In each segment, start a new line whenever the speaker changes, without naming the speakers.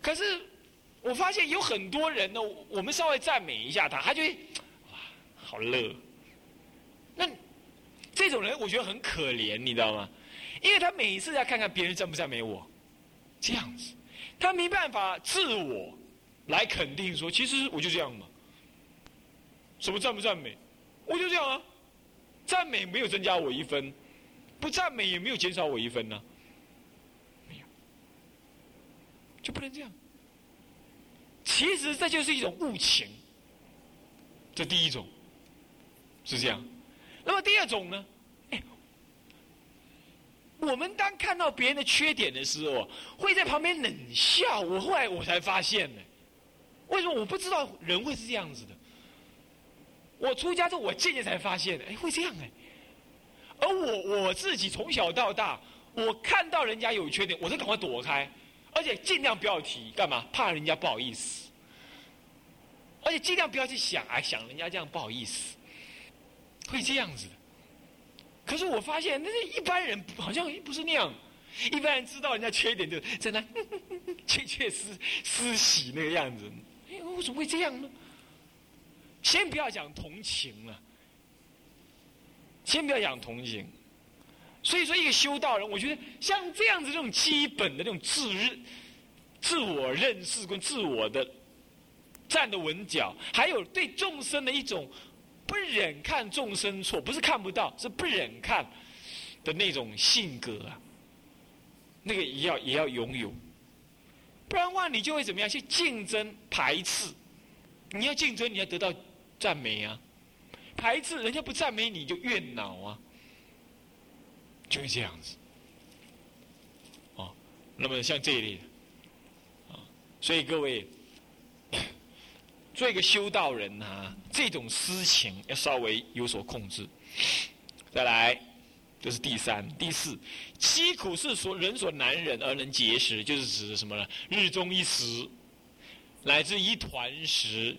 可是我发现有很多人呢，我们稍微赞美一下他，他就会哇，好乐。那这种人我觉得很可怜，你知道吗？因为他每一次要看看别人赞不赞美我，这样子，他没办法自我来肯定说，其实我就这样嘛。什么赞不赞美？我就这样啊，赞美没有增加我一分，不赞美也没有减少我一分呢有，就不能这样。其实这就是一种误情，这第一种是这样。那么第二种呢？哎，我们当看到别人的缺点的时候，会在旁边冷笑。我后来我才发现呢，为什么我不知道人会是这样子的？我出家之后，我渐渐才发现，哎，会这样哎。而我我自己从小到大，我看到人家有缺点，我就赶快躲开，而且尽量不要提，干嘛？怕人家不好意思。而且尽量不要去想，哎，想人家这样不好意思，会这样子的。可是我发现，那是一般人好像不是那样。一般人知道人家缺点，就在那窃窃私私喜那个样子。哎，为什么会这样呢？先不要讲同情了，先不要讲同情。所以说，一个修道人，我觉得像这样子这种基本的这种自认、自我认识跟自我的站得稳脚，还有对众生的一种不忍看众生错，不是看不到，是不忍看的那种性格啊，那个也要也要拥有，不然的话，你就会怎么样？去竞争、排斥。你要竞争，你要得到。赞美啊，排斥人家不赞美你就怨恼啊，就是这样子。哦，那么像这一类的，啊，所以各位 做一个修道人啊，这种私情要稍微有所控制。再来，这是第三、第四，七苦是所人所难忍而能节食，就是指什么呢？日中一食，乃至一团食。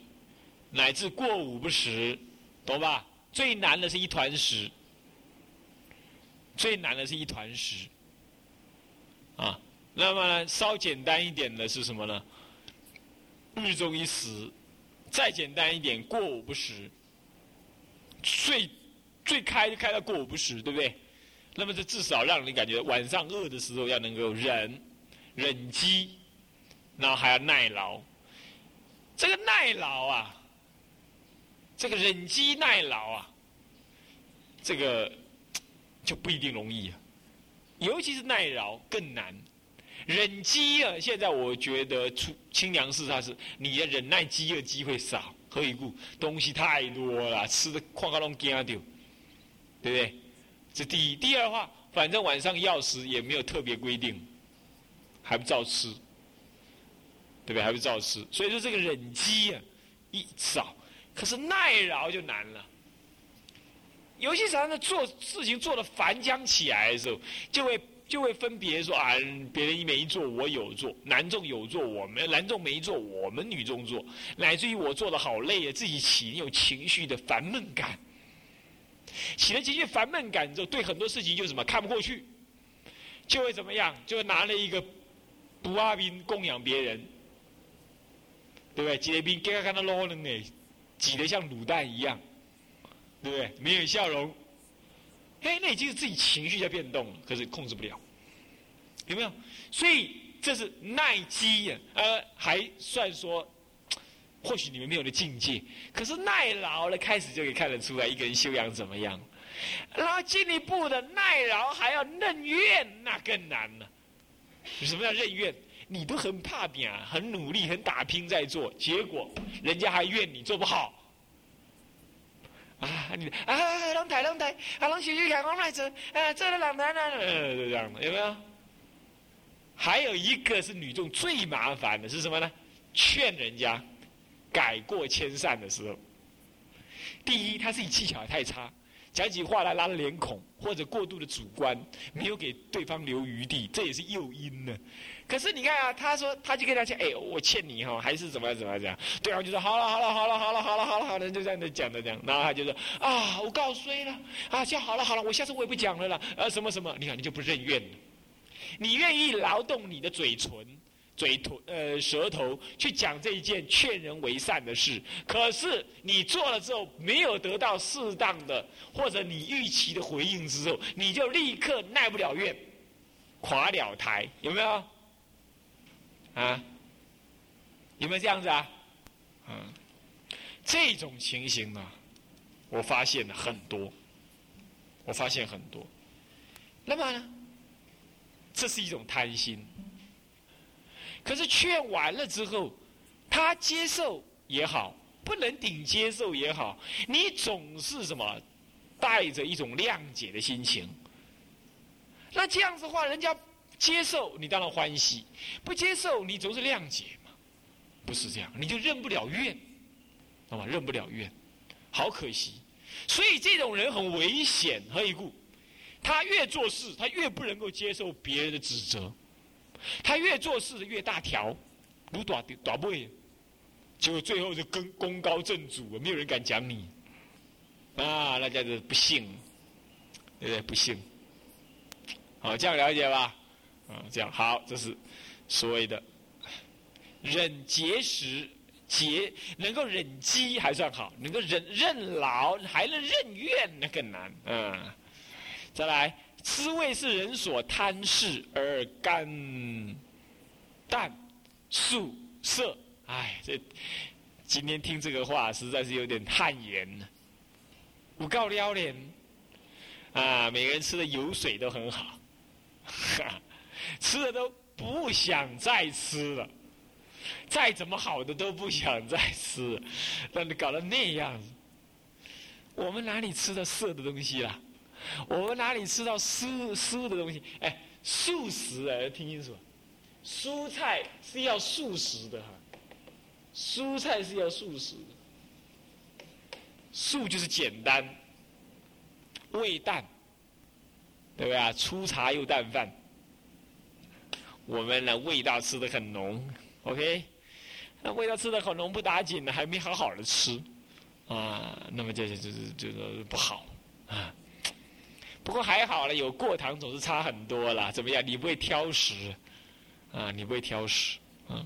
乃至过午不食，懂吧？最难的是一团食，最难的是一团食，啊，那么呢，稍简单一点的是什么呢？日中一食，再简单一点，过午不食，最最开就开到过午不食，对不对？那么这至少让你感觉晚上饿的时候要能够忍忍饥，然后还要耐劳，这个耐劳啊。这个忍饥耐劳啊，这个就不一定容易啊，尤其是耐劳更难。忍饥啊，现在我觉得出清凉寺它是你的忍耐饥饿机会少，何以故？东西太多了，吃的哐哐隆惊掉，对不对？这第一。第二的话，反正晚上要食也没有特别规定，还不照吃，对不对？还不照吃，所以说这个忍饥啊，一少。可是耐劳就难了，尤其常常做事情做的繁江起来的时候，就会就会分别说啊，别人没做，我有做；男众有做，我们男众没做，我们女众做，乃至于我做的好累啊，自己起有情绪的烦闷感，起了情绪烦闷感之后，对很多事情就什么看不过去，就会怎么样？就会拿了一个不阿兵供养别人，对不对？结兵给他看到老人呢。挤得像卤蛋一样，对不对？没有笑容，嘿，那已经是自己情绪在变动了，可是控制不了，有没有？所以这是耐饥呀，呃，还算说，或许你们没有的境界，可是耐劳了，开始就可以看得出来一个人修养怎么样。然后进一步的耐劳还要任怨，那更难了。什么叫任怨？你都很怕拼，很努力，很打拼在做，结果人家还怨你做不好。啊，你啊，龙台龙台，啊，龙小玉看我来做，啊，做了两难了，呃，就这样的，有没有？还有一个是女众最麻烦的是什么呢？劝人家改过迁善的时候，第一，他自己技巧太差，讲起话来拉了脸孔，或者过度的主观，没有给对方留余地，这也是诱因呢。可是你看啊，他说他就跟他讲，哎，我欠你哈，还是怎么样怎么样讲？对方就说好了好了好了好了好了好了好了，就这样子讲的这样。然后他就说啊，我告谁了？啊，叫好了好了，我下次我也不讲了啦。啊，什么什么？你看你就不认怨了，你愿意劳动你的嘴唇，嘴头呃舌头去讲这一件劝人为善的事，可是你做了之后没有得到适当的或者你预期的回应之后，你就立刻耐不了怨，垮了台，有没有？啊？有没有这样子啊？嗯，这种情形呢，我发现了很多，我发现很多。那么呢，这是一种贪心。可是劝完了之后，他接受也好，不能顶接受也好，你总是什么，带着一种谅解的心情。那这样子话，人家接受你当然欢喜，不接受你总是谅解嘛，不是这样，你就认不了怨，好吧？认不了怨，好可惜。所以这种人很危险，何以故？他越做事，他越不能够接受别人的指责。他越做事越大条，如大大背，结果最后就功功高震主，没有人敢讲你，啊，那叫做不幸，对不对？不幸，好，这样了解吧？啊，这样好，这是所谓的忍节食，节能够忍饥还算好，能够忍任劳还能任怨，那更难。嗯，再来。滋味是人所贪嗜而甘淡素色，哎，这今天听这个话实在是有点汗颜呢。不告撩脸啊，每个人吃的油水都很好，哈吃的都不想再吃了，再怎么好的都不想再吃，让你搞得那样子，我们哪里吃到色的东西了？我们哪里吃到素素的东西？哎，素食哎，听清楚，蔬菜是要素食的哈，蔬菜是要素食的，素就是简单，味淡，对不对啊？粗茶又淡饭，我们呢味道吃的很浓，OK，那味道吃的很浓不打紧呢，还没好好的吃，啊，那么这就就是就不好啊。不过还好了，有过糖总是差很多了。怎么样？你不会挑食啊？你不会挑食啊？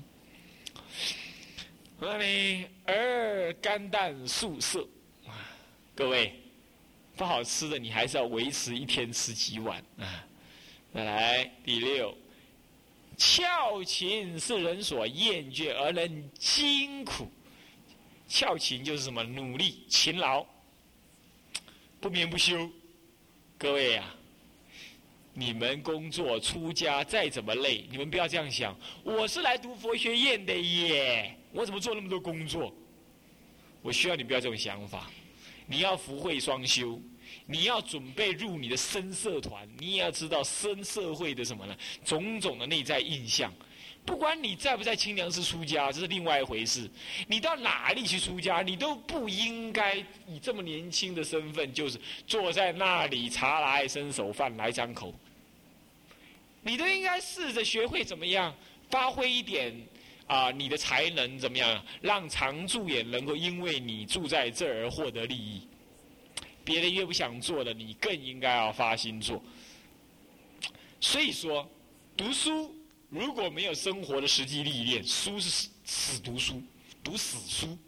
那你二肝淡素色啊？各位，不好吃的你还是要维持一天吃几碗啊？再来第六，俏琴是人所厌倦而能辛苦。俏琴就是什么？努力、勤劳、不眠不休。各位呀，你们工作出家再怎么累，你们不要这样想。我是来读佛学院的耶，我怎么做那么多工作？我需要你不要这种想法。你要福慧双修，你要准备入你的深社团，你也要知道深社会的什么呢？种种的内在印象。不管你在不在清凉寺出家，这是另外一回事。你到哪里去出家，你都不应该以这么年轻的身份，就是坐在那里，茶来伸手，饭来张口。你都应该试着学会怎么样发挥一点啊，你的才能怎么样，让常住也能够因为你住在这儿获得利益。别人越不想做的，你更应该要发心做。所以说，读书。如果没有生活的实际历练，书是死读书，读死书。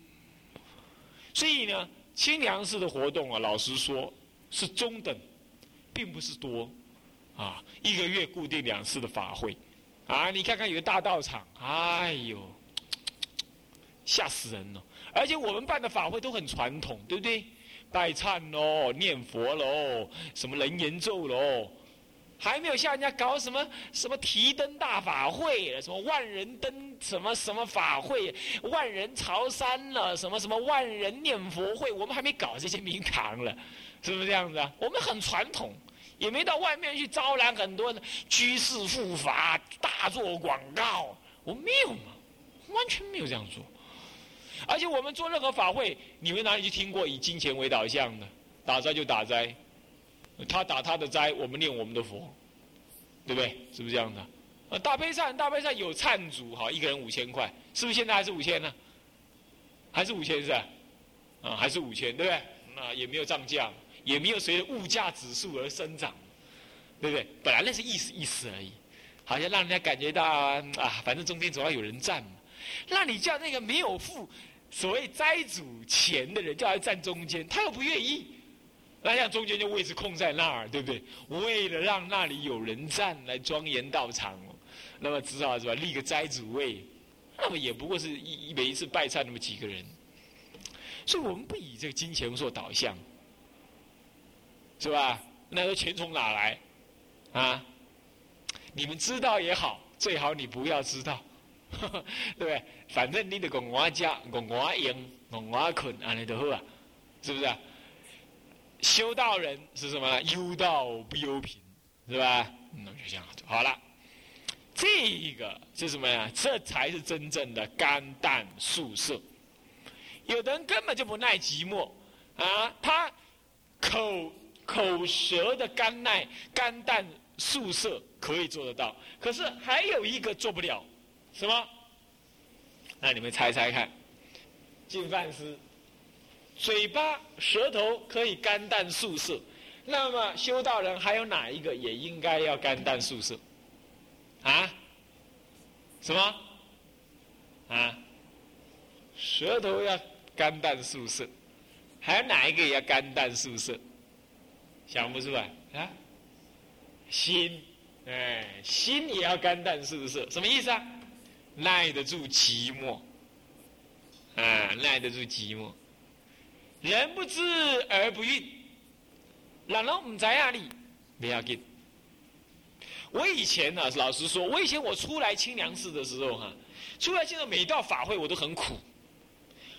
所以呢，清凉寺的活动啊，老实说是中等，并不是多，啊，一个月固定两次的法会，啊，你看看有个大道场，哎呦，吓死人了！而且我们办的法会都很传统，对不对？拜忏喽，念佛喽，什么人言咒喽。还没有像人家搞什么什么提灯大法会，什么万人灯什么什么法会，万人朝山了，什么什么万人念佛会，我们还没搞这些名堂了，是不是这样子啊？我们很传统，也没到外面去招揽很多的居士护法，大做广告，我们没有嘛，完全没有这样做。而且我们做任何法会，你们哪里去听过以金钱为导向的？打斋就打斋。他打他的斋，我们念我们的佛，对不对？是不是这样的？呃，大悲忏，大悲忏有忏主，哈，一个人五千块，是不是现在还是五千呢？还是五千是吧？啊，还是五千，对不对？那也没有涨价，也没有随着物价指数而生长，对不对？本来那是意思意思而已，好像让人家感觉到啊，反正中间总要有人站嘛。那你叫那个没有付所谓斋主钱的人叫他站中间，他又不愿意，那像中间就位置空在那儿，对不对？为了让那里有人站来庄严道场，那么只好是吧立个斋主位，那么也不过是一每一次拜忏那么几个人，所以我们不以这个金钱做导向，是吧？那说钱从哪来？啊？你们知道也好，最好你不要知道，对不对？反正你得讲我家，讲我用，讲我困，安尼就好啊，是不是？修道人是什么？忧道不忧贫，是吧？那就这样好了。这个是什么呀？这才是真正的肝胆宿舍。有的人根本就不耐寂寞啊，他口口舌的肝耐肝胆。宿舍可以做得到，可是还有一个做不了，什么？那你们猜猜看，进饭师，嘴巴、舌头可以肝胆宿舍，那么修道人还有哪一个也应该要肝胆宿舍？啊？什么？啊？舌头要肝胆宿舍，还有哪一个也要肝胆宿舍？想不出来啊？心，哎，心也要肝胆是不是？什么意思啊？耐得住寂寞，啊，耐得住寂寞。人不知而不愠，人唔在哪里？不要紧。我以前呢，老实说，我以前我出来清凉寺的时候哈，出来现在每到法会我都很苦。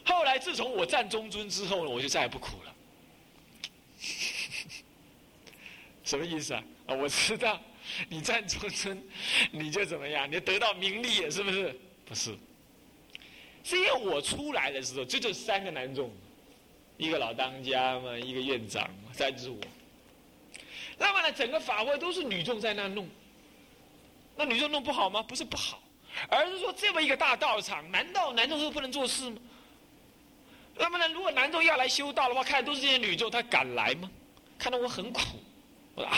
后来自从我站中尊之后呢，我就再也不苦了。什么意思啊？啊，我知道，你站中尊，你就怎么样？你得到名利了，是不是？不是，是因为我出来的时候，这就三个男众，一个老当家嘛，一个院长嘛，再就是我。那么呢，整个法会都是女众在那弄，那女众弄不好吗？不是不好，而是说这么一个大道场，难道男众是不能做事吗？那么呢，如果男众要来修道的话，看都是这些女众，他敢来吗？看到我很苦，我说啊。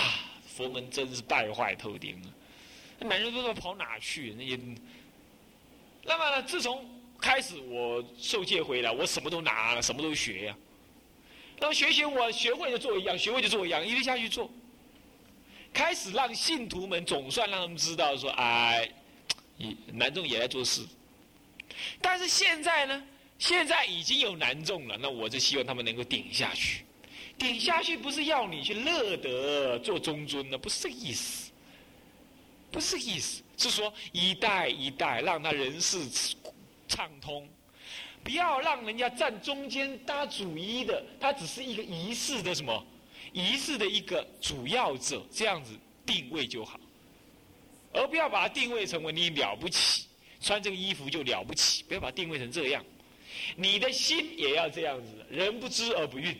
佛门真是败坏透顶了，男人不知道跑哪去？那也，那么呢？自从开始我受戒回来，我什么都拿了，什么都学呀。那么学学，我学会就做一样，学会就做一样，一直下去做。开始让信徒们总算让他们知道说，哎，男众也在做事。但是现在呢？现在已经有男众了，那我就希望他们能够顶下去。顶下去不是要你去乐得做中尊的，不是这个意思，不是意思，是说一代一代让他人事畅通，不要让人家站中间搭主一的，他只是一个仪式的什么仪式的一个主要者，这样子定位就好，而不要把它定位成为你了不起，穿这个衣服就了不起，不要把它定位成这样，你的心也要这样子，人不知而不愠。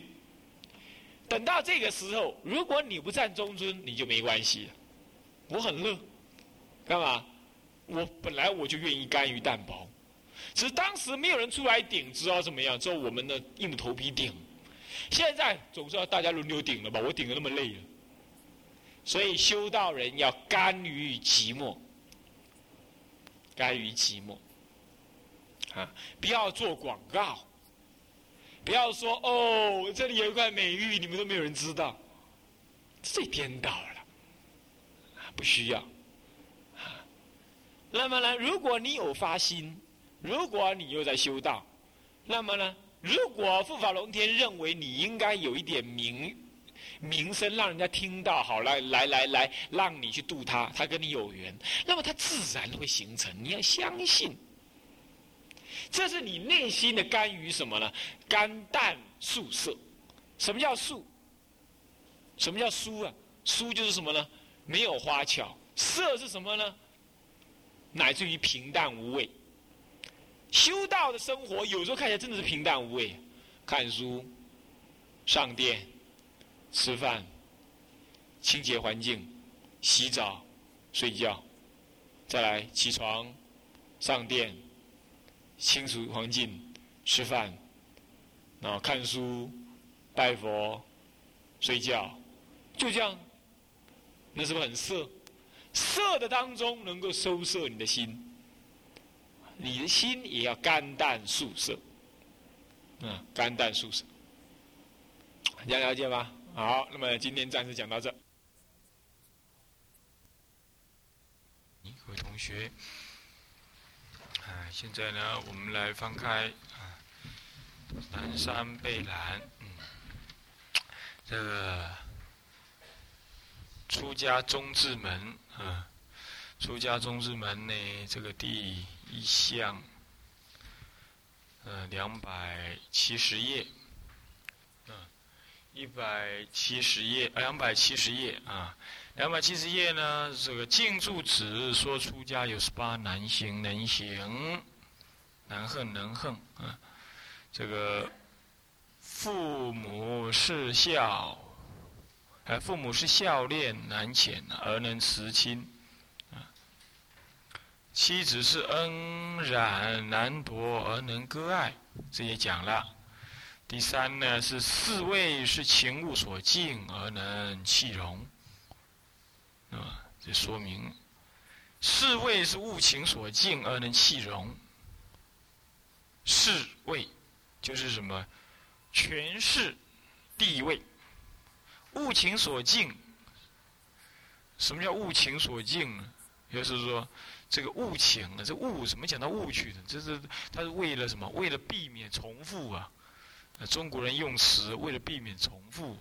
等到这个时候，如果你不站中尊，你就没关系。我很乐，干嘛？我本来我就愿意甘于淡薄，只是当时没有人出来顶，知道怎么样？之后我们呢硬着头皮顶。现在总算大家轮流顶了吧？我顶的那么累了，所以修道人要甘于寂寞，甘于寂寞，啊，不要做广告。不要说哦，这里有一块美玉，你们都没有人知道，最颠倒了，不需要。那么呢，如果你有发心，如果你又在修道，那么呢，如果护法龙天认为你应该有一点名名声，让人家听到，好来来来来，让你去度他，他跟你有缘，那么他自然会形成。你要相信。这是你内心的甘于什么呢？肝胆素色。什么叫素？什么叫疏啊？疏就是什么呢？没有花巧。色是什么呢？乃至于平淡无味。修道的生活有时候看起来真的是平淡无味。看书、上殿、吃饭、清洁环境、洗澡、睡觉，再来起床、上殿。清除环境，吃饭，然后看书，拜佛，睡觉，就这样，那是不是很色？色的当中能够收摄你的心，你的心也要肝淡素色，嗯，肝淡素色，大家了解吗？好，那么今天暂时讲到这。各位同学，现在呢，我们来翻开啊，南山贝兰，嗯，这个。出家中字门，啊，出家中字门呢，这个第一项，呃，两百七十页，嗯，一百七十页，两百七十页啊，两百七十页呢，这个净住子说出家有十八难行，能行，难恨能恨啊，这个父母是孝。哎，父母是孝恋难遣而能慈亲，啊，妻子是恩染难夺而能割爱，这也讲了。第三呢是四位是情物所敬而能弃容，啊，这说明四位是物情所敬而能弃容。四位就是什么权势地位。物情所敬，什么叫物情所敬呢？就是说，这个物情啊，这物怎么讲到物去的？这是他是为了什么？为了避免重复啊！中国人用词为了避免重复，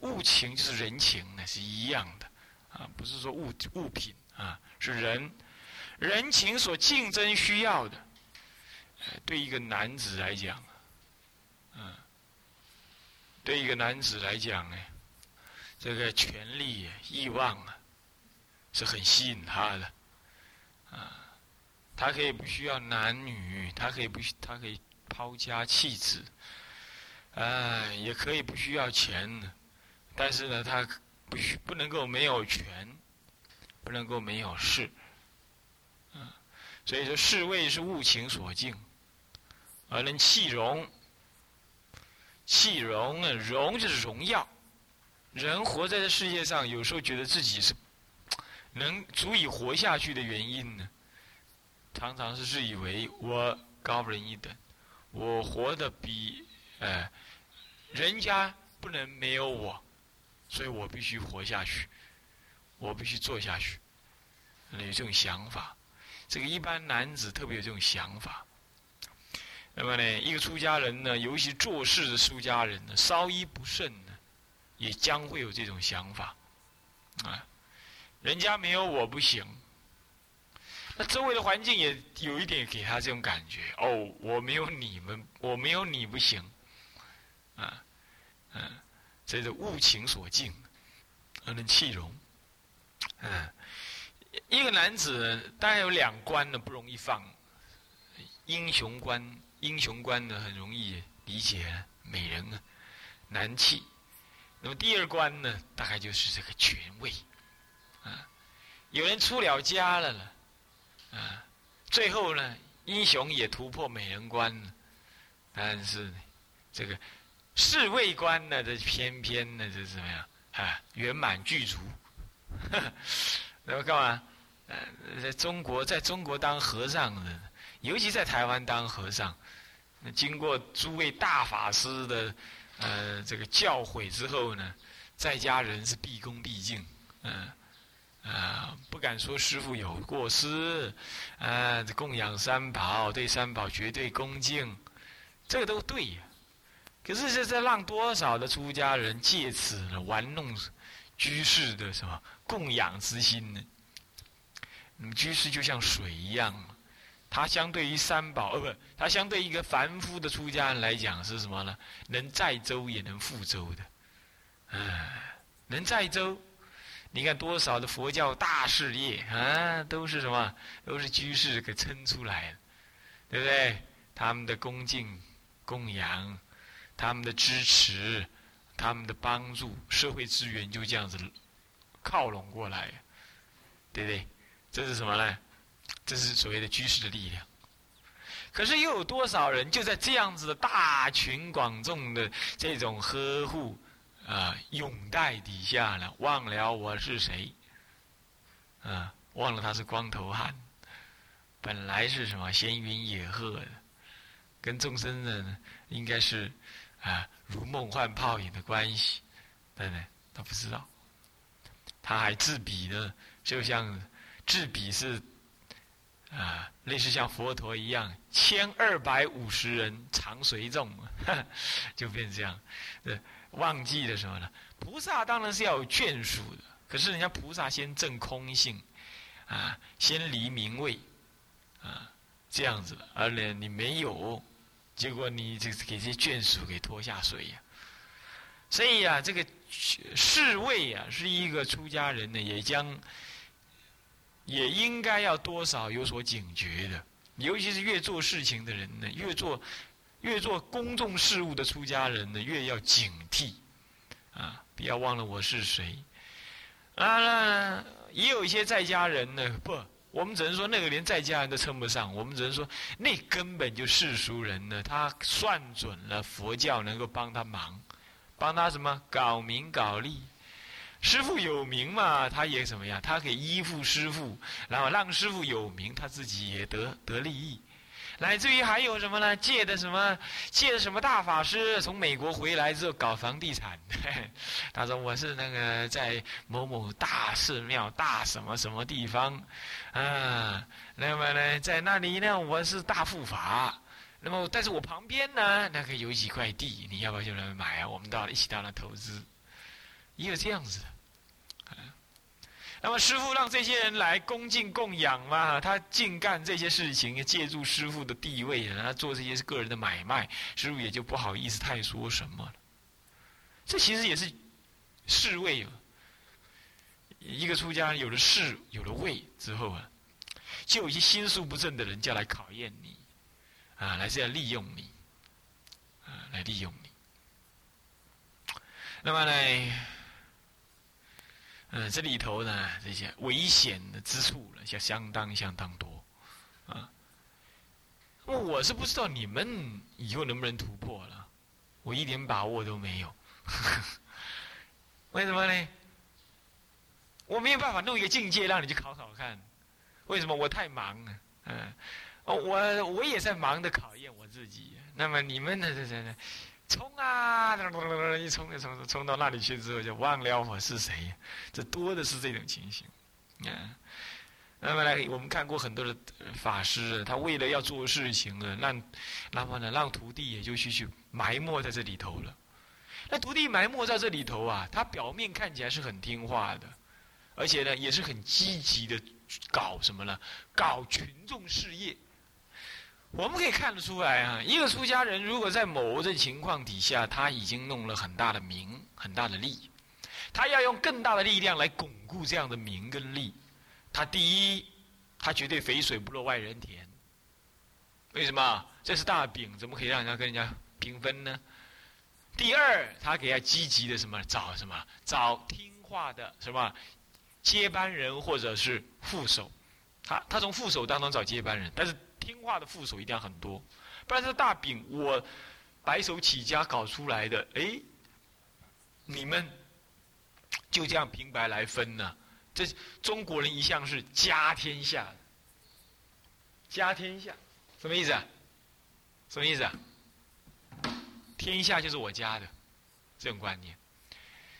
物情就是人情那，是一样的啊，不是说物物品啊，是人人情所竞争需要的。对一个男子来讲，嗯，对一个男子来讲呢。这个权力、欲望啊，是很吸引他的，啊，他可以不需要男女，他可以不，他可以抛家弃子，啊，也可以不需要钱，但是呢，他不需不能够没有权，不能够没有势，嗯，所以说侍卫是物情所敬，而能气荣，气荣啊，荣就是荣耀。人活在这世界上，有时候觉得自己是能足以活下去的原因呢，常常是自以为我高人一等，我活得比呃人家不能没有我，所以我必须活下去，我必须做下去，有这种想法。这个一般男子特别有这种想法。那么呢，一个出家人呢，尤其做事的出家人呢，稍一不慎呢。也将会有这种想法，啊，人家没有我不行，那周围的环境也有一点给他这种感觉。哦，我没有你们，我没有你不行，啊，嗯，这是物情所敬，而能气容，嗯，一个男子当然有两关呢，不容易放，英雄关，英雄关呢很容易理解，美人啊，难弃。那么第二关呢，大概就是这个权位，啊，有人出了家了了，啊，最后呢，英雄也突破美人关了，但是这个侍卫官呢，这偏偏呢，这怎么样啊？圆满具足，那么干嘛？呃，在中国，在中国当和尚的，尤其在台湾当和尚，经过诸位大法师的。呃，这个教诲之后呢，在家人是毕恭毕敬，嗯，啊，不敢说师傅有过失，啊，供养三宝，对三宝绝对恭敬，这个都对呀。可是这在让多少的出家人借此玩弄居士的什么供养之心呢？那么居士就像水一样。他相对于三宝，呃，不，他相对一个凡夫的出家人来讲是什么呢？能载舟也能覆舟的，哎，能载舟。你看多少的佛教大事业啊，都是什么？都是居士给撑出来的，对不对？他们的恭敬、供养，他们的支持，他们的帮助，社会资源就这样子靠拢过来，对不对？这是什么呢？这是所谓的居士的力量，可是又有多少人就在这样子的大群广众的这种呵护、啊拥戴底下呢？忘了我是谁，
啊，忘了他是光头汉，本来是什么闲云野鹤的，跟众生呢应该是啊如梦幻泡影的关系，对不对？他不知道，他还自比呢，就像自比是啊，类似像佛陀一样，千二百五十人常随众，就变这样，对，忘记了什么呢？菩萨当然是要有眷属的。可是人家菩萨先证空性，啊，先离名位，啊，这样子，而且你没有，结果你这给这些眷属给拖下水呀。所以啊，这个侍卫啊，是一个出家人呢，也将也应该要多少有所警觉的。尤其是越做事情的人呢，越做越做公众事务的出家人呢，越要警惕，啊，不要忘了我是谁。啊，也有一些在家人呢，不，我们只能说那个连在家人都称不上，我们只能说那根本就世俗人呢，他算准了佛教能够帮他忙，帮他什么？搞名搞利，师傅有名嘛，他也怎么样，他可以依附师傅，然后让师傅有名，他自己也得得利益。乃至于还有什么呢？借的什么？借的什么大法师从美国回来之后搞房地产？他说我是那个在某某大寺庙大什么什么地方，啊，那么呢，在那里呢，我是大富法。那么，但是我旁边呢，那个有几块地，你要不要就来买啊？我们到一起到那投资，也有这样子的。那么师傅让这些人来恭敬供养嘛，他净干这些事情，借助师傅的地位，然后做这些个人的买卖，师傅也就不好意思太说什么了。这其实也是侍卫，一个出家有了侍，有了位之后啊，就有一些心术不正的人叫来考验你，啊，来是要利用你，啊，来利用你。那么呢？嗯，这里头呢，这些危险的之处呢，就相当相当多，啊。我是不知道你们以后能不能突破了，我一点把握都没有。为什么呢？我没有办法弄一个境界让你去考考看。为什么？我太忙了，嗯，我我也在忙的考验我自己。那么你们呢？这这这。冲啊！一冲一冲，冲到那里去之后就忘了我是谁，这多的是这种情形。嗯，那么来，我们看过很多的法师，他为了要做事情呢，让，那么呢，让徒弟也就去去埋没在这里头了。那徒弟埋没在这里头啊，他表面看起来是很听话的，而且呢，也是很积极的搞什么呢？搞群众事业。我们可以看得出来啊，一个出家人如果在某种情况底下，他已经弄了很大的名、很大的利，他要用更大的力量来巩固这样的名跟利。他第一，他绝对肥水不落外人田。为什么？这是大饼，怎么可以让人家跟人家平分呢？第二，他给他积极的什么找什么找听话的什么接班人或者是副手，他他从副手当中找接班人，但是。听话的副手一定要很多，不然这大饼我白手起家搞出来的，哎，你们就这样平白来分呢？这中国人一向是家天下，家天下什么意思啊？什么意思啊？天下就是我家的这种观念，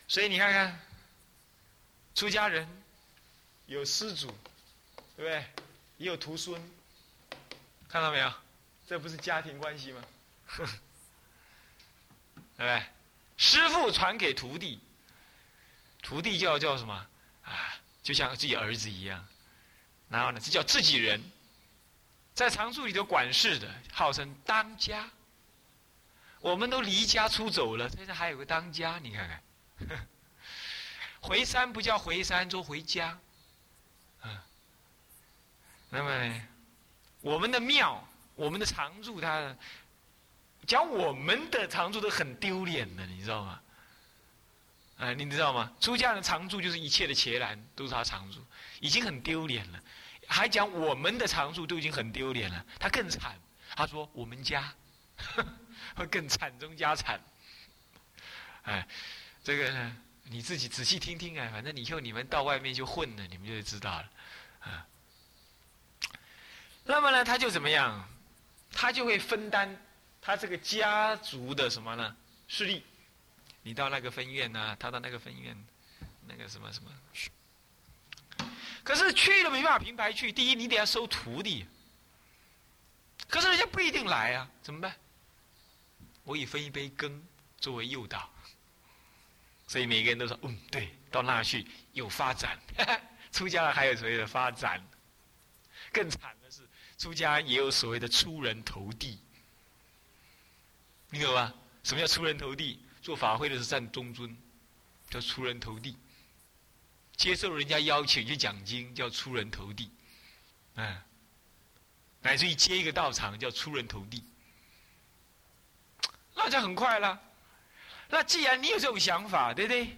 所以你看看，出家人有师祖，对不对？也有徒孙。看到没有？这不是家庭关系吗？对不对？师傅传给徒弟，徒弟叫叫什么？啊，就像自己儿子一样。然后呢，这叫自己人，在常住里头管事的，号称当家。我们都离家出走了，现在还有个当家，你看看。回山不叫回山，说回家。嗯。那么呢？我们的庙，我们的常住，他讲我们的常住都很丢脸的，你知道吗？哎，你知道吗？出家人常住就是一切的伽蓝都是他常住，已经很丢脸了，还讲我们的常住都已经很丢脸了，他更惨。他说我们家 会更惨中加惨。哎，这个呢你自己仔细听听啊，反正以后你们到外面就混了，你们就知道了，那么呢，他就怎么样？他就会分担他这个家族的什么呢？势力。你到那个分院呢，他到那个分院，那个什么什么。可是去了没办法平白去。第一，你得要收徒弟。可是人家不一定来啊，怎么办？我以分一杯羹作为诱导，所以每个人都说：“嗯，对，到那去有发展。”出家了还有所谓的发展，更惨的是，出家也有所谓的出人头地。你懂吧？什么叫出人头地？做法会的是占中尊，叫出人头地；接受人家邀请去讲经，叫出人头地。嗯。乃至于接一个道场叫出人头地，那就很快了。那既然你有这种想法，对不对？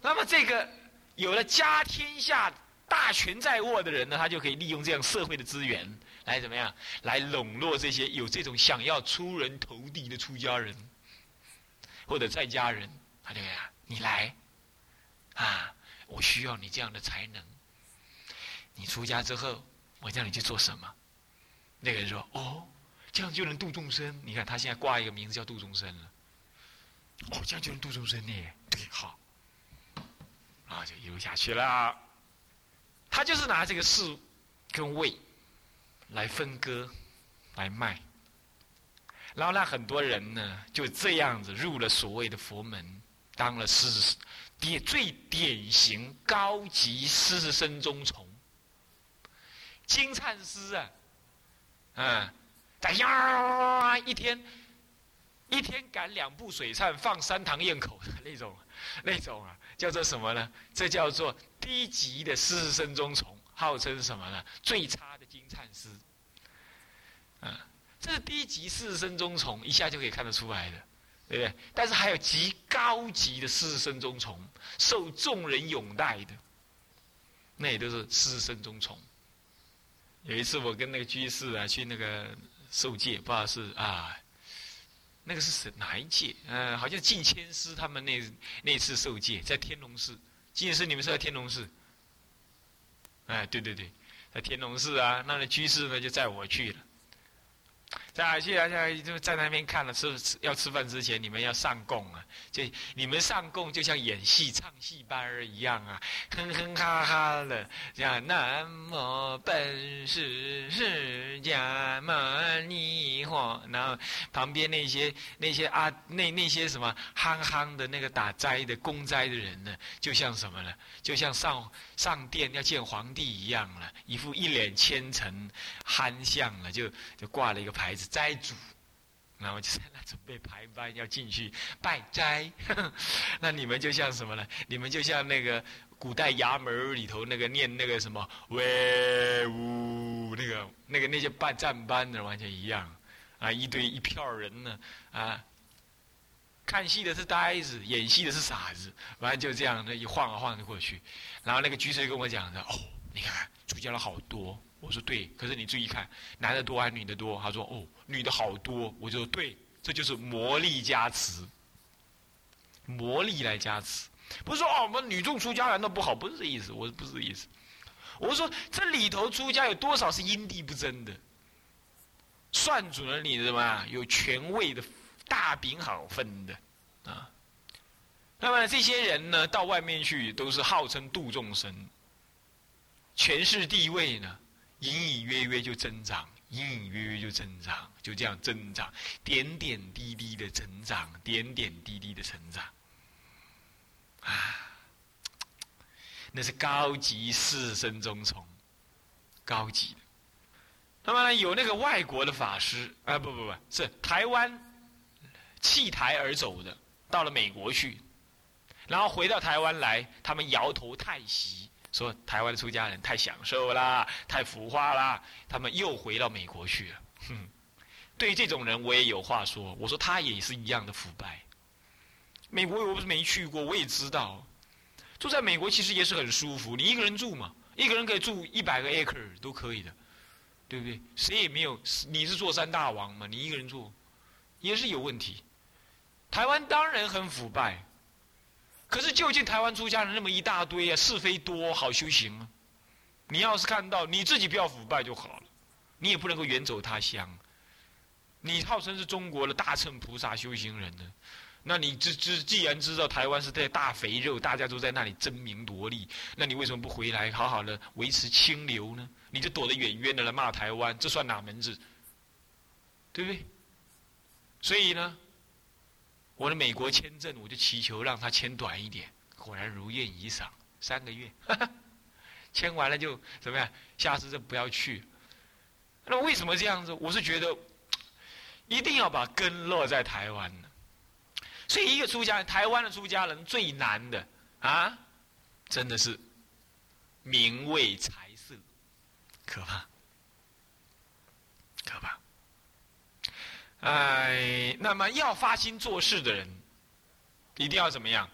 那么这个有了家天下大权在握的人呢，他就可以利用这样社会的资源来怎么样？来笼络这些有这种想要出人头地的出家人，或者在家人，他就呀，你来，啊，我需要你这样的才能。你出家之后，我叫你去做什么？那个人说：“哦，这样就能度众生。你看他现在挂一个名字叫度众生了。哦，这样就能度众生呢？对，好，啊就一路下去了。他就是拿这个事跟位来分割来卖，然后让很多人呢就这样子入了所谓的佛门，当了师典最典型高级师生中从金灿师啊。”嗯，在呀一天，一天赶两部水忏，放三堂堰口的 那种，那种啊，叫做什么呢？这叫做低级的师生中从，号称什么呢？最差的金灿师。嗯，这是低级师生中从，一下就可以看得出来的，对不对？但是还有极高级的师生中从，受众人拥戴的，那也都是师生中从。有一次，我跟那个居士啊去那个受戒，不知道是啊，那个是哪一届？嗯，好像是净谦师他们那那次受戒在天龙寺。净师，你们是在天龙寺？哎，对对对，在天龙寺啊。那那居士呢，就载我去了。在去啊，在就在那边看了，吃吃要吃饭之前，你们要上供啊。就你们上供，就像演戏唱戏班儿一样啊，哼哼哈哈的，讲南无本师释迦牟尼佛。然后旁边那些那些啊，那那些什么憨憨的那个打斋的公斋的人呢，就像什么呢？就像上上殿要见皇帝一样了，一副一脸虔诚憨相了，就就挂了一个牌子斋主。然后就在那准备排班要进去拜斋，那你们就像什么呢？你们就像那个古代衙门里头那个念那个什么威武那个那个那些办站班的完全一样啊！一堆一票人呢啊，看戏的是呆子，演戏的是傻子，完了就这样的一晃啊晃就过去。然后那个居士跟我讲的哦，你看出家了好多。我说对，可是你注意看，男的多还是女的多？他说哦，女的好多。我就说对，这就是魔力加持，魔力来加持，不是说哦我们女众出家难道不好？不是这意思，我不是这意思。我说这里头出家有多少是因地不争的？算准了你什么有权位的大饼好分的啊？那么这些人呢，到外面去都是号称度众生，权势地位呢？隐隐约约就增长，隐隐约约就增长，就这样增长，点点滴滴的成长，点点滴滴的成长，啊，那是高级四生中从，高级的。那么有那个外国的法师啊，不不不是台湾弃台而走的，到了美国去，然后回到台湾来，他们摇头叹息。说台湾的出家人太享受啦，太浮化啦，他们又回到美国去了。哼，对于这种人，我也有话说。我说他也是一样的腐败。美国我不是没去过，我也知道，住在美国其实也是很舒服。你一个人住嘛，一个人可以住一百个 acre 都可以的，对不对？谁也没有，你是坐山大王嘛？你一个人住，也是有问题。台湾当然很腐败。可是就近台湾出家人那么一大堆啊，是非多，好修行啊。你要是看到你自己不要腐败就好了，你也不能够远走他乡。你号称是中国的大乘菩萨修行人呢，那你知知既然知道台湾是在大肥肉，大家都在那里争名夺利，那你为什么不回来好好的维持清流呢？你就躲得远远的来骂台湾，这算哪门子？对不对？所以呢，我的美国签证我就祈求让他签短一点，果然如愿以偿，三个月。签完了就怎么样？下次就不要去。那为什么这样子？我是觉得一定要把根落在台湾呢。所以一个出家人，台湾的出家人最难的啊，真的是名位财色，可怕，可怕。哎，那么要发心做事的人，一定要怎么样？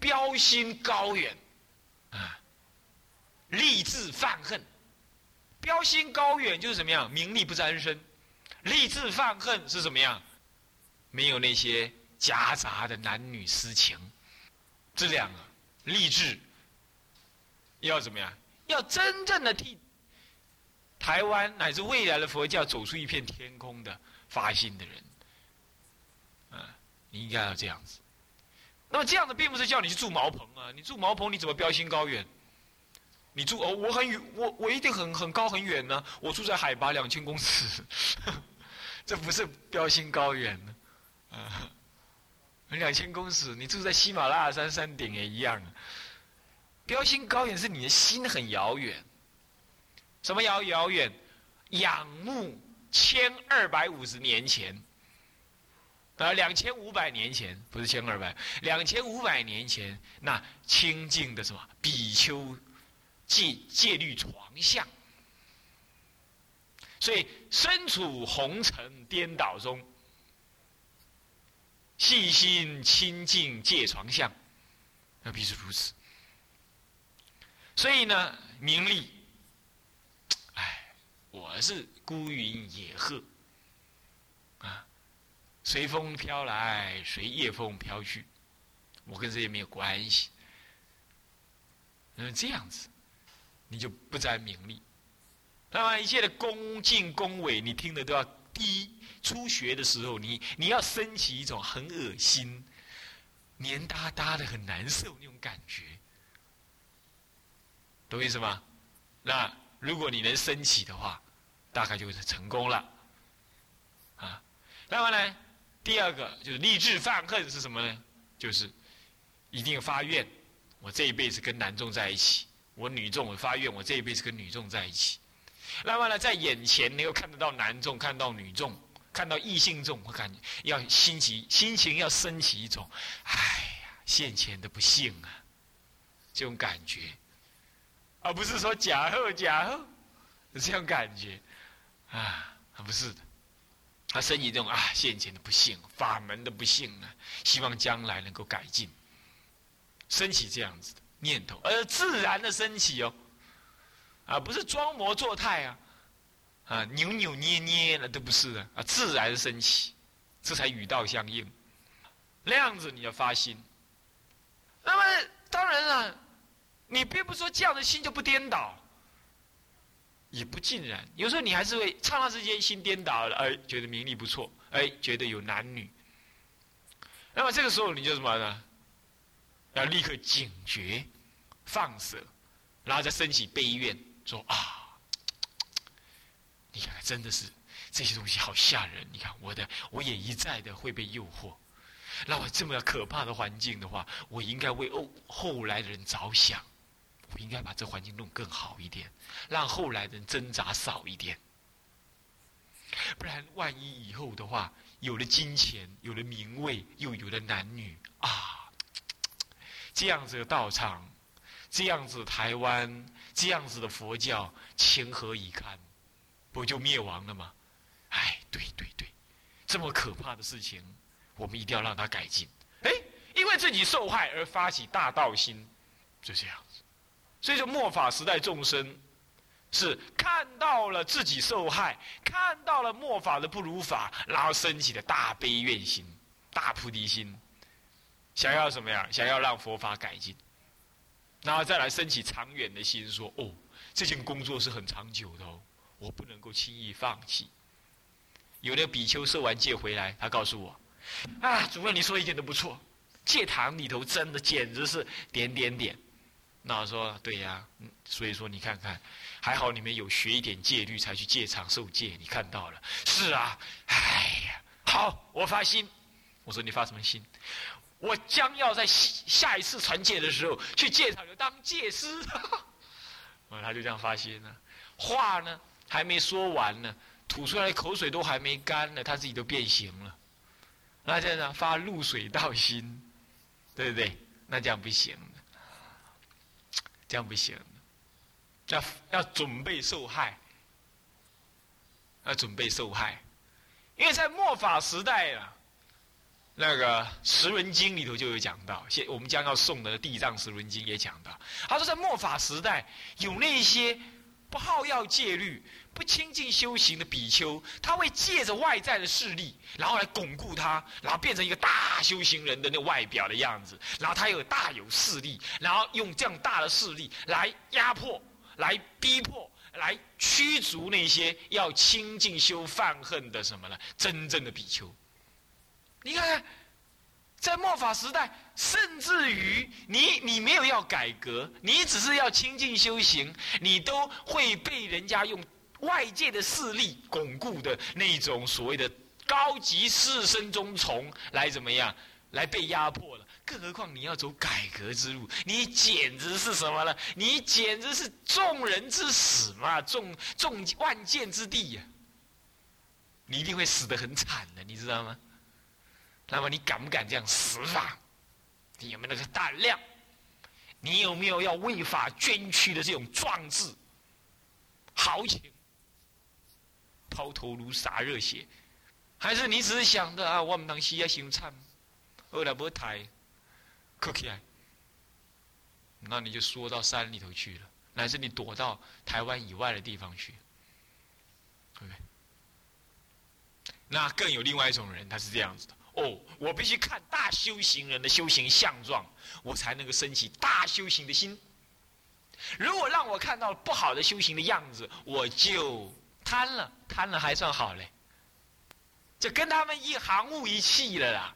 标心高远啊！立志犯恨，标心高远就是怎么样？名利不沾身。立志犯恨是怎么样？没有那些夹杂的男女私情。这两个立志要怎么样？要真正的替台湾乃至未来的佛教走出一片天空的发心的人，啊，你应该要这样子。那么这样的并不是叫你去住茅棚啊，你住茅棚你怎么标心高远？你住哦，我很远，我我一定很很高很远呢。我住在海拔两千公尺，这不是标新高远呢，啊，两千公尺，你住在喜马拉雅山山顶也一样。标新高远是你的心很遥远，什么遥遥远？仰慕千二百五十年前，啊，两千五百年前，不是千二百，两千五百年前那清净的什么比丘。戒戒律床下，所以身处红尘颠倒中，细心清净戒床相，那必是如此。所以呢，名利，我是孤云野鹤，啊，随风飘来，随夜风飘去，我跟这些没有关系。嗯，这样子。你就不沾名利，那么一切的恭敬恭维，你听的都要低。初学的时候，你你要升起一种很恶心、黏哒哒的、很难受那种感觉，懂意思吗？那如果你能升起的话，大概就是成功了。啊，那么呢，第二个就是立志犯恨是什么呢？就是一定发愿，我这一辈子跟男众在一起。我女众，我发愿，我这一辈子跟女众在一起。那么呢，在眼前，能够看得到男众，看到女众，看到异性众，我感觉要心急心情要升起一种，哎呀，现前的不幸啊，这种感觉，而不是说假后假后，这种感觉，啊，不是的，他升起这种啊，现前的不幸，法门的不幸啊，希望将来能够改进，升起这样子的。念头，而自然的升起哦，啊，不是装模作态啊，啊，扭扭捏捏的都不是啊，啊，自然升起，这才与道相应。那样子你要发心。那么当然了，你并不说这样的心就不颠倒，也不尽然。有时候你还是会刹那之间心颠倒了，哎，觉得名利不错，哎，觉得有男女。那么这个时候你就什么呢？要立刻警觉。放舍，然后再升起悲怨，说啊，你看，真的是这些东西好吓人。你看我的，我也一再的会被诱惑。那我这么可怕的环境的话，我应该为后后来的人着想，我应该把这环境弄更好一点，让后来人挣扎少一点。不然，万一以后的话，有了金钱，有了名位，又有了男女啊，这样子的道场。这样子台湾，这样子的佛教，情何以堪？不就灭亡了吗？哎，对对对，这么可怕的事情，我们一定要让它改进。哎，因为自己受害而发起大道心，就这样。所以说，末法时代众生是看到了自己受害，看到了末法的不如法，然后升起的大悲愿心、大菩提心，想要什么样？想要让佛法改进，然后再来升起长远的心，说：哦，这件工作是很长久的哦，我不能够轻易放弃。有的比丘受完戒回来，他告诉我：啊，主任，你说一点都不错，戒堂里头真的简直是点点点。那我说对呀，所以说你看看，还好你们有学一点戒律，才去戒场受戒。你看到了，是啊，哎呀，好，我发心。我说你发什么心？我将要在下一次传戒的时候去戒场就当戒师。啊，他就这样发心了，话呢还没说完呢，吐出来的口水都还没干呢，他自己都变形了。那这样发露水道心，对不对？那这样不行。这样不行，要要准备受害，要准备受害，因为在末法时代啊，那个《十轮经》里头就有讲到，现我们将要送的《地藏十轮经》也讲到，他说在末法时代有那些不好要戒律。不亲近修行的比丘，他会借着外在的势力，然后来巩固他，然后变成一个大修行人的那外表的样子，然后他有大有势力，然后用这样大的势力来压迫、来逼迫、来驱逐那些要亲近修犯恨的什么呢？真正的比丘。你看看，在末法时代，甚至于你你没有要改革，你只是要亲近修行，你都会被人家用。外界的势力巩固的那种所谓的高级士绅中从来怎么样，来被压迫了？更何况你要走改革之路，你简直是什么呢？你简直是众人之死嘛，众众万箭之地呀！你一定会死得很惨的，你知道吗？那么你敢不敢这样死法？你有没有那个胆量？你有没有要为法捐躯的这种壮志、豪情？抛头颅洒热血，还是你只是想的啊？我们当时要行惨，后来不抬，哭起来，那你就缩到山里头去了，乃至你躲到台湾以外的地方去，对不对？那更有另外一种人，他是这样子的：哦，我必须看大修行人的修行相状，我才能够升起大修行的心。如果让我看到不好的修行的样子，我就。贪了，贪了还算好嘞，就跟他们一行物一气了啦。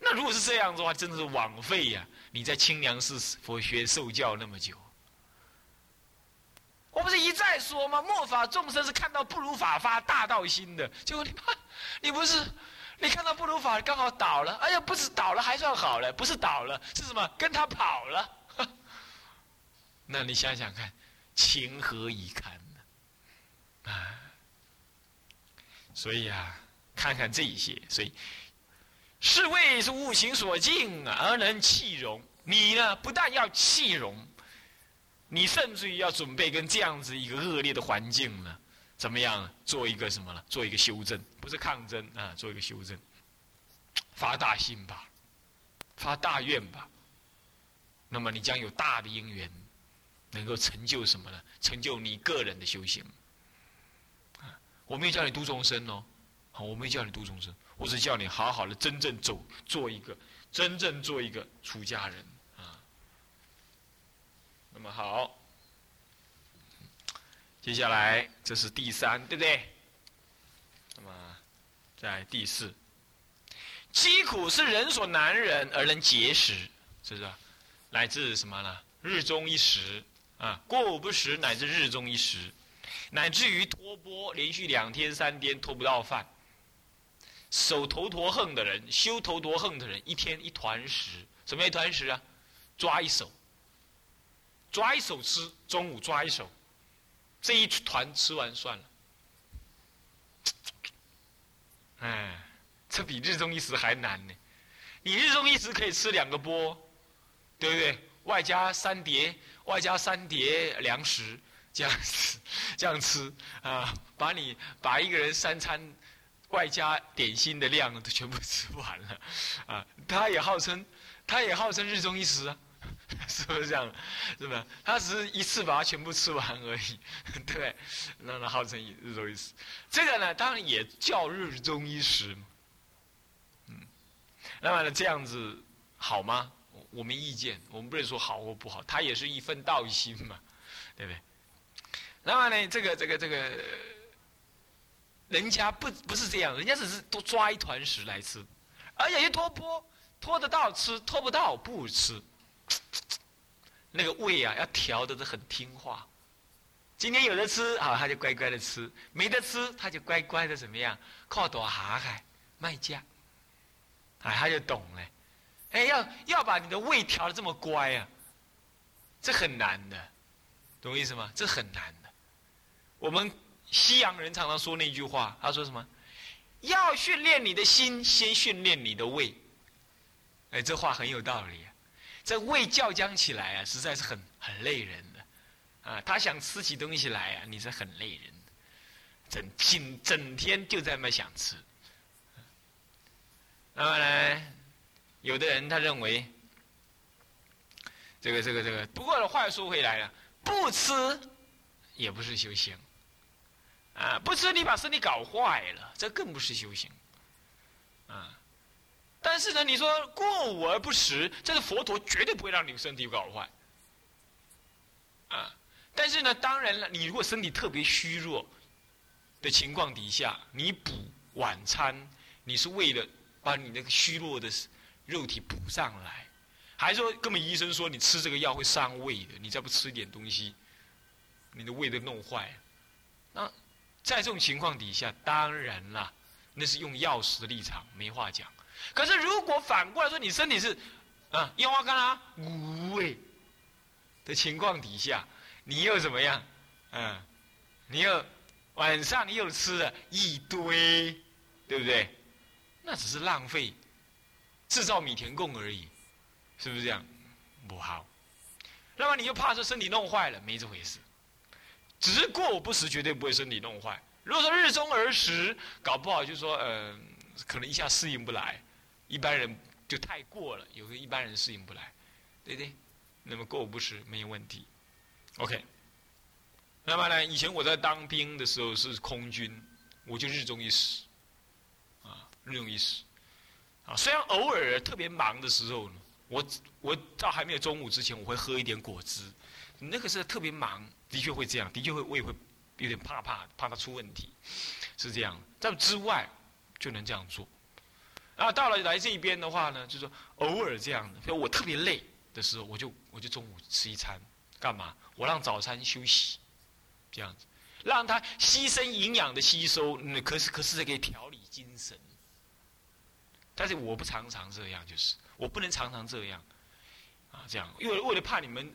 那如果是这样的话，真的是枉费呀！你在清凉寺佛学受教那么久，我不是一再说吗？末法众生是看到不如法发大道心的，结果你妈，你不是你看到不如法刚好倒了？哎呀，不是倒了还算好了，不是倒了是什么？跟他跑了。那你想想看，情何以堪？啊，所以啊，看看这一些，所以是谓是物行所敬而能弃容。你呢，不但要弃容，你甚至于要准备跟这样子一个恶劣的环境呢，怎么样做一个什么呢？做一个修正，不是抗争啊，做一个修正，发大心吧，发大愿吧。那么你将有大的因缘，能够成就什么呢？成就你个人的修行。我没有叫你度众生哦，好，我没有叫你度众生，我只叫你好好的真正走，做一个真正做一个出家人啊。那么好，接下来这是第三，对不对？那么在第四，饥苦是人所难忍而能节食，是不是？乃至什么呢？日中一时啊，过午不食，乃至日中一时。乃至于托钵连续两天三天托不到饭，手头陀横的人，修头陀横的人，一天一团食，什么一团食啊？抓一手，抓一手吃，中午抓一手，这一团吃完算了。哎，这比日中一时还难呢。你日中一时可以吃两个钵，对不对？外加三碟，外加三碟粮食。这样吃，这样吃啊，把你把一个人三餐外加点心的量都全部吃完了，啊，他也号称，他也号称日中一时啊，是不是这样？是不是？他只是一次把它全部吃完而已，对，那他号称日中一时，这个呢，当然也叫日中一时，嗯，那么呢，这样子好吗？我没意见，我们不能说好或不好，他也是一份道心嘛，对不对？那么呢，这个这个这个，人家不不是这样，人家只是多抓一团食来吃，而且一拖波拖得到吃，拖不到不吃。那个胃啊，要调的都很听话。今天有的吃，好，他就乖乖的吃；没得吃，他就乖乖的怎么样？靠躲哈海卖家，哎，他就懂了。哎，要要把你的胃调的这么乖啊，这很难的，懂我意思吗？这很难。我们西洋人常常说那句话，他说什么？要训练你的心，先训练你的胃。哎，这话很有道理。这胃叫僵起来啊，实在是很很累人的，啊，他想吃起东西来啊，你是很累人的，整整整天就在那想吃。那么呢，有的人他认为，这个这个这个，不过话又说回来了，不吃也不是修行，啊，不吃你把身体搞坏了，这更不是修行，啊。但是呢，你说过午而不食，这个佛陀绝对不会让你身体搞坏，啊！但是呢，当然了，你如果身体特别虚弱的情况底下，你补晚餐，你是为了把你那个虚弱的肉体补上来，还是说根本医生说你吃这个药会伤胃的，你再不吃点东西，你的胃都弄坏了。那在这种情况底下，当然啦，那是用药食的立场，没话讲。可是，如果反过来说，你身体是啊，烟花干啦无味的情况底下，你又怎么样？嗯，你又晚上又吃了一堆，对不对？那只是浪费，制造米田共而已，是不是这样？不好。那么你又怕说身体弄坏了？没这回事，只是过午不食，绝对不会身体弄坏。如果说日中而食，搞不好就说呃，可能一下适应不来。一般人就太过了，有个一般人适应不来，对不对？那么过午不食没有问题，OK。那么呢，以前我在当兵的时候是空军，我就日中一食，啊，日中一食，啊，虽然偶尔特别忙的时候，我我到还没有中午之前，我会喝一点果汁，那个时候特别忙，的确会这样，的确会胃会有点怕怕，怕它出问题，是这样。在之外就能这样做。啊，到了来这边的话呢，就是说偶尔这样的，比如我特别累的时候，我就我就中午吃一餐，干嘛？我让早餐休息，这样子，让它牺牲营养的吸收，可是可是可以调理精神。但是我不常常这样，就是我不能常常这样，啊，这样，因为为了怕你们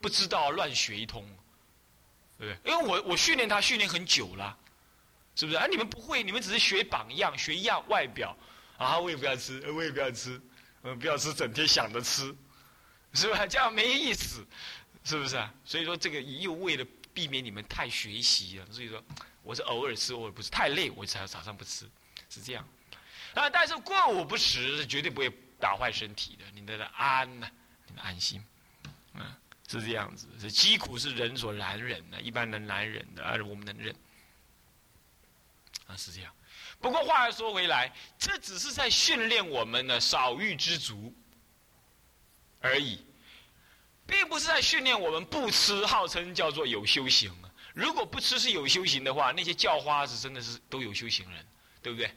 不知道乱学一通，对？因为我我训练他训练很久了，是不是？啊，你们不会，你们只是学榜样，学样外表。啊，我也不要吃，我也不要吃，嗯，不要吃，整天想着吃，是吧？这样没意思，是不是啊？所以说，这个又为了避免你们太学习了，所以说，我是偶尔吃，偶尔不吃，太累我才早上不吃，是这样。啊，但是过午不食是绝对不会打坏身体的，你的安呢，你的安心，嗯，是这样子。这疾苦是人所难忍的，一般人难忍的，而我们能忍，啊，是这样。不过话又说回来，这只是在训练我们的少欲知足而已，并不是在训练我们不吃，号称叫做有修行。如果不吃是有修行的话，那些叫花子真的是都有修行人，对不对？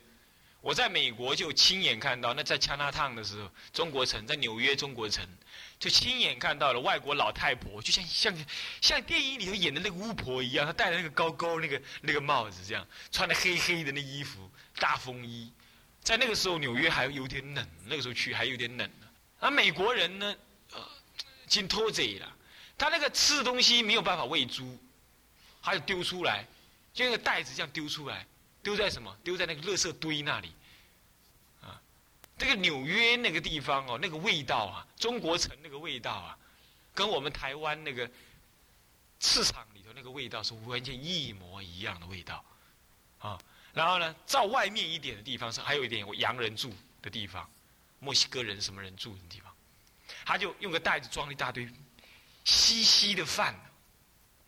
我在美国就亲眼看到，那在加拿大的时候，中国城在纽约中国城，就亲眼看到了外国老太婆，就像像像电影里头演的那个巫婆一样，她戴着那个高高那个那个帽子，这样穿的黑黑的那衣服。大风衣，在那个时候纽约还有点冷，那个时候去还有点冷呢。而美国人呢，呃，进拖贼了，他那个吃的东西没有办法喂猪，他就丢出来，就那个袋子这样丢出来，丢在什么？丢在那个垃圾堆那里。那，个纽约那个地方哦，那个味道啊，中国城那个味道啊，跟我们台湾那个市场里头那个味道是完全一模一样的味道，啊。然后呢，照外面一点的地方是还有一点洋人住的地方，墨西哥人什么人住的地方，他就用个袋子装了一大堆稀稀的饭，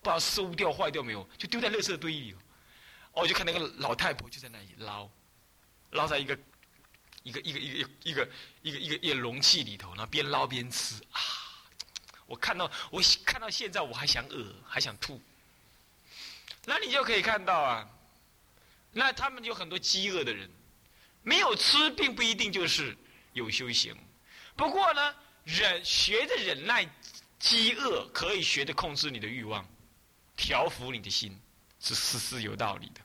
不知道收掉坏掉没有，就丢在垃圾堆里。哦，我就看那个老太婆就在那里捞，捞在一个一个一个一个一个一个一个一个容器里头，然后边捞边吃啊！我看到我看到现在我还想饿，还想吐。那你就可以看到啊，那他们有很多饥饿的人，没有吃并不一定就是有修行。不过呢，忍学着忍耐饥饿，可以学着控制你的欲望，调服你的心，是是是有道理的。